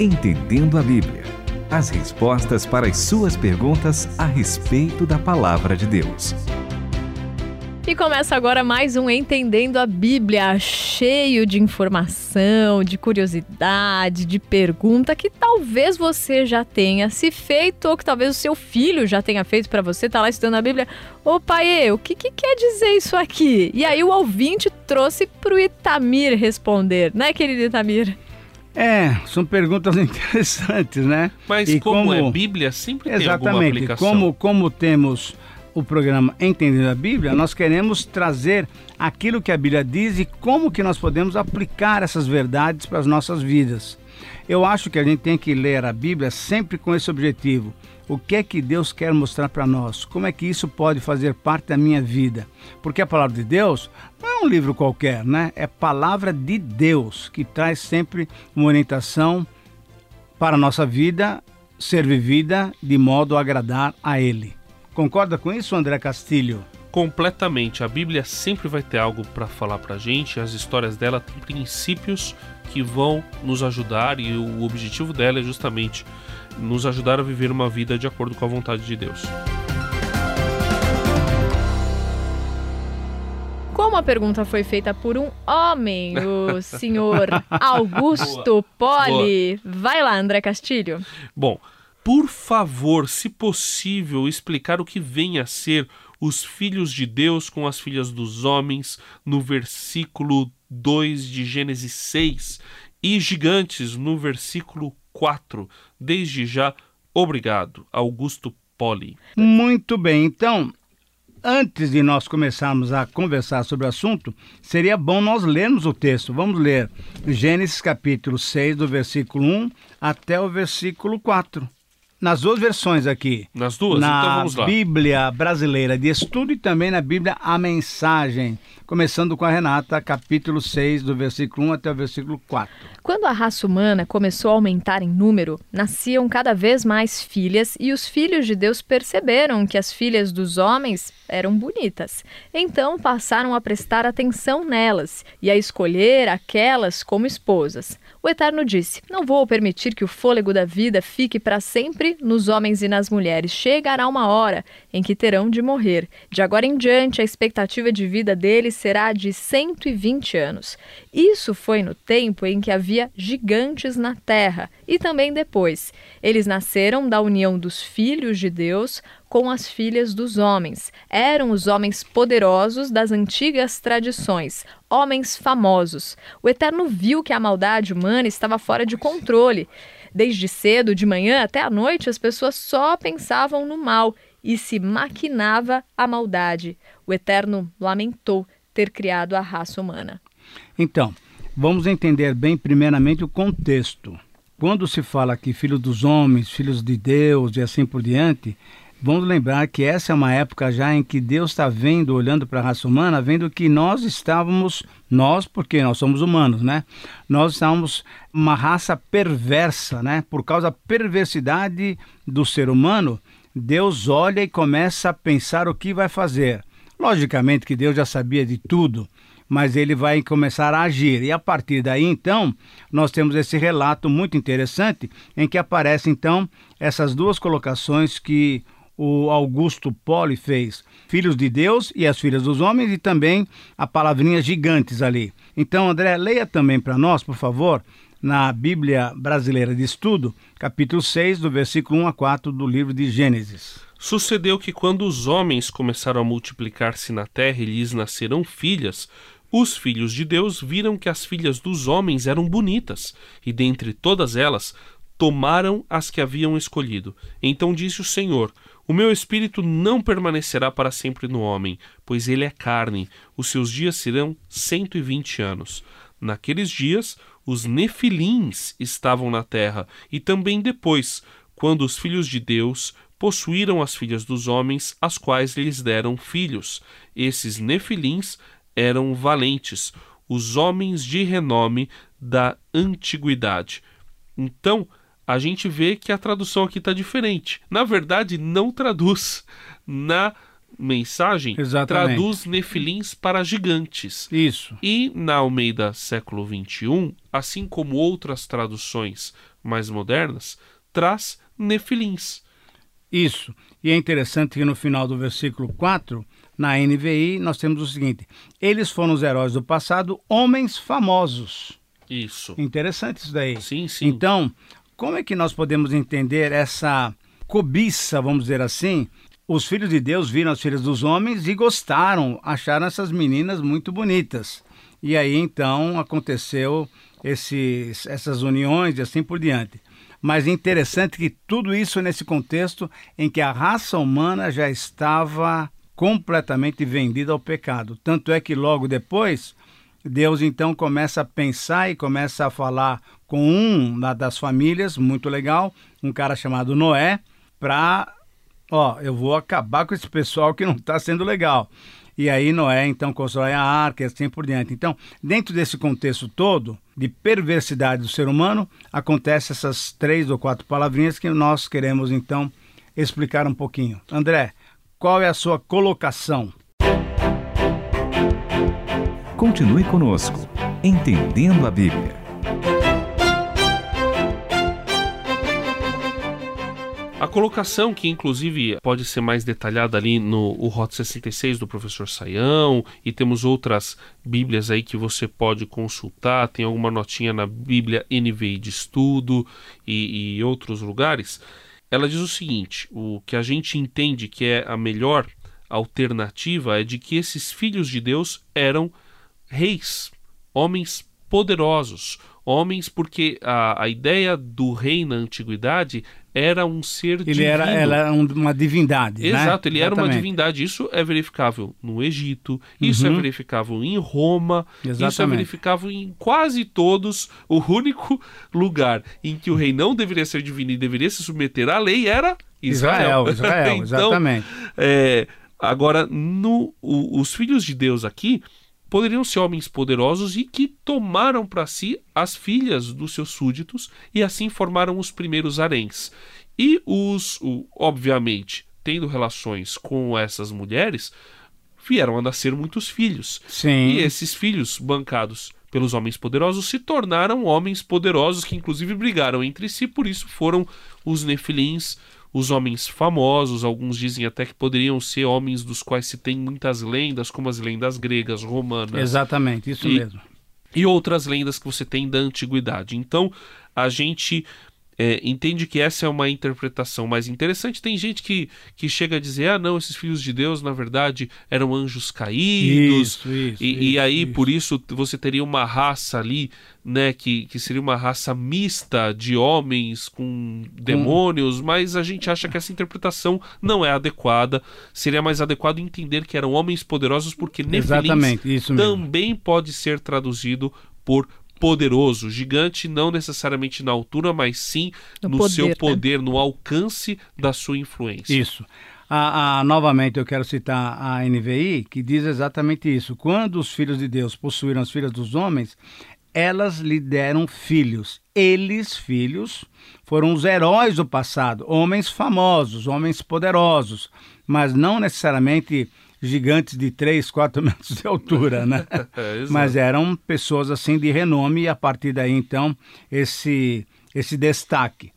Entendendo a Bíblia. As respostas para as suas perguntas a respeito da palavra de Deus. E começa agora mais um Entendendo a Bíblia, cheio de informação, de curiosidade, de pergunta que talvez você já tenha se feito ou que talvez o seu filho já tenha feito para você, tá lá estudando a Bíblia. Ô pai, o que, que quer dizer isso aqui? E aí o ouvinte trouxe pro Itamir responder, né, querido Itamir? É, são perguntas interessantes, né? Mas e como, como é Bíblia, sempre tem alguma aplicação. Como, como temos o programa Entendendo a Bíblia, nós queremos trazer aquilo que a Bíblia diz e como que nós podemos aplicar essas verdades para as nossas vidas. Eu acho que a gente tem que ler a Bíblia sempre com esse objetivo. O que é que Deus quer mostrar para nós? Como é que isso pode fazer parte da minha vida? Porque a palavra de Deus não é um livro qualquer, né? É palavra de Deus que traz sempre uma orientação para a nossa vida ser vivida de modo a agradar a Ele. Concorda com isso, André Castilho? Completamente. A Bíblia sempre vai ter algo para falar para a gente. As histórias dela têm princípios que vão nos ajudar e o objetivo dela é justamente nos ajudar a viver uma vida de acordo com a vontade de Deus. Como a pergunta foi feita por um homem, o senhor Augusto Poli. Vai lá, André Castilho. Bom, por favor, se possível, explicar o que vem a ser os filhos de Deus com as filhas dos homens no versículo 2 de Gênesis 6 e gigantes no versículo 4. Desde já, obrigado, Augusto Poli. Muito bem, então, antes de nós começarmos a conversar sobre o assunto, seria bom nós lermos o texto. Vamos ler Gênesis capítulo 6, do versículo 1 até o versículo 4 nas duas versões aqui. Nas duas? Na então vamos lá. Bíblia brasileira de estudo e também na Bíblia A Mensagem. Começando com a Renata, capítulo 6, do versículo 1 até o versículo 4. Quando a raça humana começou a aumentar em número, nasciam cada vez mais filhas e os filhos de Deus perceberam que as filhas dos homens eram bonitas. Então passaram a prestar atenção nelas e a escolher aquelas como esposas. O Eterno disse: Não vou permitir que o fôlego da vida fique para sempre nos homens e nas mulheres. Chegará uma hora em que terão de morrer. De agora em diante, a expectativa de vida deles será de 120 anos. Isso foi no tempo em que havia gigantes na terra e também depois. Eles nasceram da união dos filhos de Deus com as filhas dos homens. Eram os homens poderosos das antigas tradições, homens famosos. O Eterno viu que a maldade humana estava fora de controle. Desde cedo, de manhã até à noite, as pessoas só pensavam no mal e se maquinava a maldade. O Eterno lamentou ter criado a raça humana. Então, vamos entender bem, primeiramente, o contexto. Quando se fala aqui filho dos homens, filhos de Deus e assim por diante, Vamos lembrar que essa é uma época já em que Deus está vendo, olhando para a raça humana, vendo que nós estávamos, nós, porque nós somos humanos, né? Nós estávamos uma raça perversa, né? Por causa da perversidade do ser humano, Deus olha e começa a pensar o que vai fazer. Logicamente que Deus já sabia de tudo, mas ele vai começar a agir. E a partir daí, então, nós temos esse relato muito interessante em que aparecem, então, essas duas colocações que o Augusto Poli fez, filhos de Deus e as filhas dos homens, e também a palavrinha gigantes ali. Então, André, leia também para nós, por favor, na Bíblia Brasileira de Estudo, capítulo 6, do versículo 1 a 4 do livro de Gênesis. Sucedeu que quando os homens começaram a multiplicar-se na terra e lhes nasceram filhas, os filhos de Deus viram que as filhas dos homens eram bonitas, e dentre todas elas tomaram as que haviam escolhido. Então disse o Senhor: o meu espírito não permanecerá para sempre no homem, pois ele é carne, os seus dias serão cento e vinte anos. Naqueles dias, os nefilins estavam na terra, e também depois, quando os filhos de Deus possuíram as filhas dos homens, as quais lhes deram filhos. Esses nefilins eram valentes, os homens de renome da antiguidade. Então, a gente vê que a tradução aqui está diferente. Na verdade, não traduz. Na mensagem, Exatamente. traduz nefilins para gigantes. Isso. E na Almeida século XXI, assim como outras traduções mais modernas, traz nefilins. Isso. E é interessante que no final do versículo 4, na NVI, nós temos o seguinte: Eles foram os heróis do passado, homens famosos. Isso. Interessante isso daí. Sim, sim. Então, como é que nós podemos entender essa cobiça, vamos dizer assim? Os filhos de Deus viram as filhas dos homens e gostaram, acharam essas meninas muito bonitas. E aí então aconteceu esses, essas uniões e assim por diante. Mas é interessante que tudo isso nesse contexto em que a raça humana já estava completamente vendida ao pecado. Tanto é que logo depois, Deus então começa a pensar e começa a falar com um das famílias, muito legal, um cara chamado Noé, para, ó, eu vou acabar com esse pessoal que não está sendo legal. E aí Noé então constrói a arca e assim por diante. Então, dentro desse contexto todo de perversidade do ser humano, acontece essas três ou quatro palavrinhas que nós queremos então explicar um pouquinho. André, qual é a sua colocação? Continue conosco, entendendo a Bíblia. A colocação, que inclusive pode ser mais detalhada ali no o Rot 66 do professor Saião, e temos outras Bíblias aí que você pode consultar, tem alguma notinha na Bíblia NVI de estudo e, e outros lugares. Ela diz o seguinte: o que a gente entende que é a melhor alternativa é de que esses filhos de Deus eram reis, homens poderosos, homens porque a, a ideia do rei na antiguidade era um ser ele divino. Era, era uma divindade. Exato, né? ele era uma divindade. Isso é verificável no Egito, isso é Uhum. é verificável em Roma, isso é Exatamente. verificável em quase todos. O único lugar em que o rei não deveria ser divino e deveria se submeter à lei era Israel. Israel, Israel, então, exatamente. é, agora, no, o- os filhos de Deus aqui poderiam ser homens poderosos e que tomaram para si as filhas dos seus súditos e assim formaram os primeiros haréns. E os, obviamente, tendo relações com essas mulheres, vieram a nascer muitos filhos. Sim. E esses filhos, bancados pelos homens poderosos, se tornaram homens poderosos que, inclusive, brigaram entre si, por isso foram os nefilins, os homens famosos. Alguns dizem até que poderiam ser homens dos quais se tem muitas lendas, como as lendas gregas, romanas Exatamente, isso E- mesmo. e outras lendas que você tem da antiguidade. Então, a gente é, entende que essa é uma interpretação mais interessante. Tem gente que, que chega a dizer: ah, não, esses filhos de Deus, na verdade, eram anjos caídos. Isso, isso. E, e isso, aí, isso. por isso, você teria uma raça ali, né, que, que seria uma raça mista de homens com demônios, mas a gente acha que essa interpretação não é adequada. Seria mais adequado entender que eram homens poderosos, porque Exatamente, isso mesmo. também pode ser traduzido por poderoso. Gigante não necessariamente na altura, mas sim No no, poder, seu né? poder, no alcance da sua influência. Isso. A, a- novamente eu quero citar a NVI, que diz exatamente isso. Quando os filhos de Deus possuíram as filhas dos homens, elas lhe deram filhos. Eles, filhos, foram os heróis do passado, homens famosos, homens poderosos, mas não necessariamente gigantes de 3, 4 metros de altura, né? É, mas eram pessoas assim de renome e a partir daí então esse esse destaque.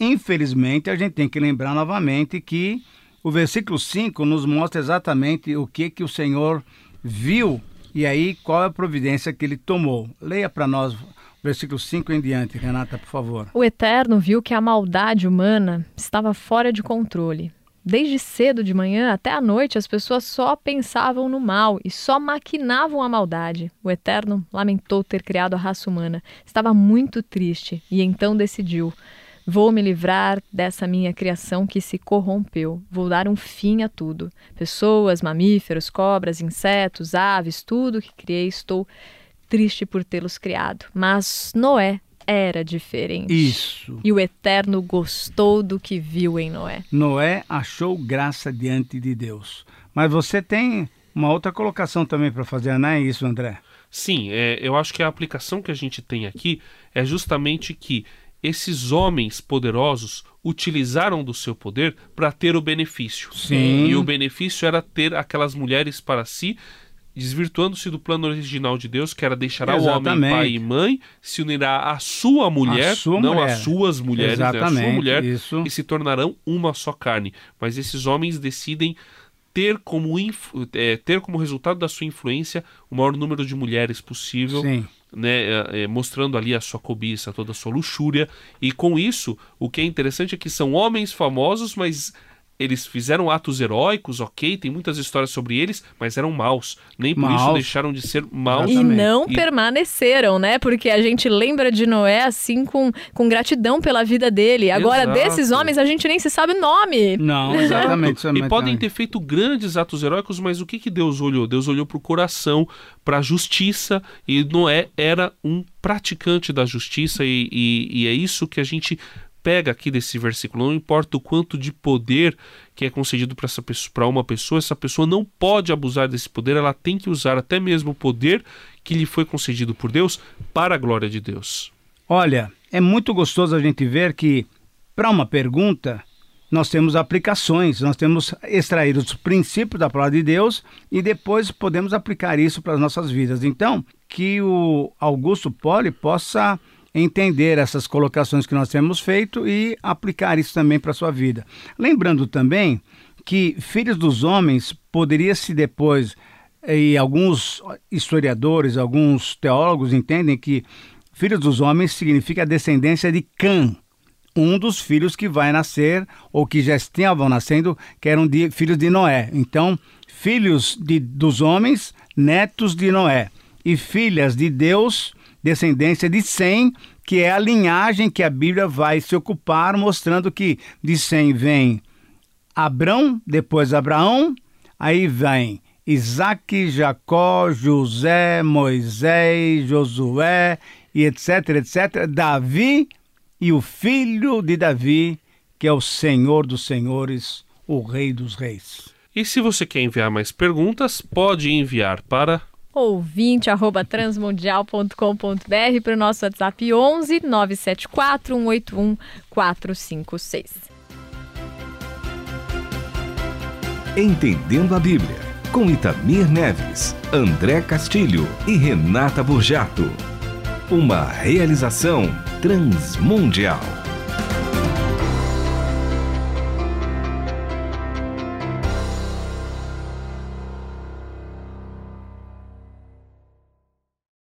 Infelizmente, a gente tem que lembrar novamente que o versículo 5 nos mostra exatamente o que que o Senhor viu e aí qual é a providência que ele tomou. Leia para nós versículo 5 em diante, Renata, por favor. O Eterno viu que a maldade humana estava fora de controle. Desde cedo de manhã até à noite, as pessoas só pensavam no mal e só maquinavam a maldade. O Eterno lamentou ter criado a raça humana. Estava muito triste e então decidiu: Vou me livrar dessa minha criação que se corrompeu. Vou dar um fim a tudo. Pessoas, mamíferos, cobras, insetos, aves, tudo que criei, estou triste por tê-los criado. Mas Noé era diferente. Isso. E o Eterno gostou do que viu em Noé. Noé achou graça diante de Deus. Mas você tem uma outra colocação também para fazer, não é isso, André? Sim, é, eu acho que a aplicação que a gente tem aqui é justamente que esses homens poderosos utilizaram do seu poder para ter o benefício. Sim. E o benefício era ter aquelas mulheres para si, desvirtuando-se do plano original de Deus, que era deixará Exatamente. o homem pai e mãe, se unirá à sua mulher, sua não mulher. às suas mulheres, né, à sua mulher, isso. e se tornarão uma só carne. Mas esses homens decidem ter como, é, ter como resultado da sua influência o maior número de mulheres possível. Né, é, é, mostrando ali a sua cobiça, toda a sua luxúria, e com isso, o que é interessante é que são homens famosos, mas eles fizeram atos heróicos, ok, tem muitas histórias sobre eles, mas eram maus. Nem por maus. isso deixaram de ser maus. E não e... permaneceram, né? Porque a gente lembra de Noé assim com, com gratidão pela vida dele. Agora, Exato. desses homens, a gente nem se sabe o nome. Não, exatamente. e podem ter feito grandes atos heróicos, mas o que, que Deus olhou? Deus olhou para o coração, para a justiça, e Noé era um praticante da justiça, e, e, e é isso que a gente pega aqui desse versículo, não importa o quanto de poder que é concedido para uma pessoa, essa pessoa não pode abusar desse poder, ela tem que usar até mesmo o poder que lhe foi concedido por Deus para a glória de Deus. Olha, é muito gostoso a gente ver que para uma pergunta nós temos aplicações, nós temos extrair os princípios da palavra de Deus e depois podemos aplicar isso para as nossas vidas. Então, que o Augusto Poli possa entender essas colocações que nós temos feito e aplicar isso também para a sua vida. Lembrando também que filhos dos homens poderia-se depois, e alguns historiadores, alguns teólogos entendem que filhos dos homens significa a descendência de Cã, um dos filhos que vai nascer, ou que já estavam nascendo, que eram de, filhos de Noé. Então, filhos de, dos homens, netos de Noé. E filhas de Deus, descendência de Sem, que é a linhagem que a Bíblia vai se ocupar, mostrando que de Sem vem Abrão, depois Abraão, aí vem Isaac, Jacó, José, Moisés, Josué e etc, etc, Davi e o filho de Davi, que é o Senhor dos Senhores, o Rei dos Reis. E se você quer enviar mais perguntas, pode enviar para ouvinte arroba transmundial.com.br para o nosso WhatsApp 11 974 181 456. Entendendo a Bíblia, com Itamir Neves, André Castilho e Renata Burjato. Uma realização transmundial.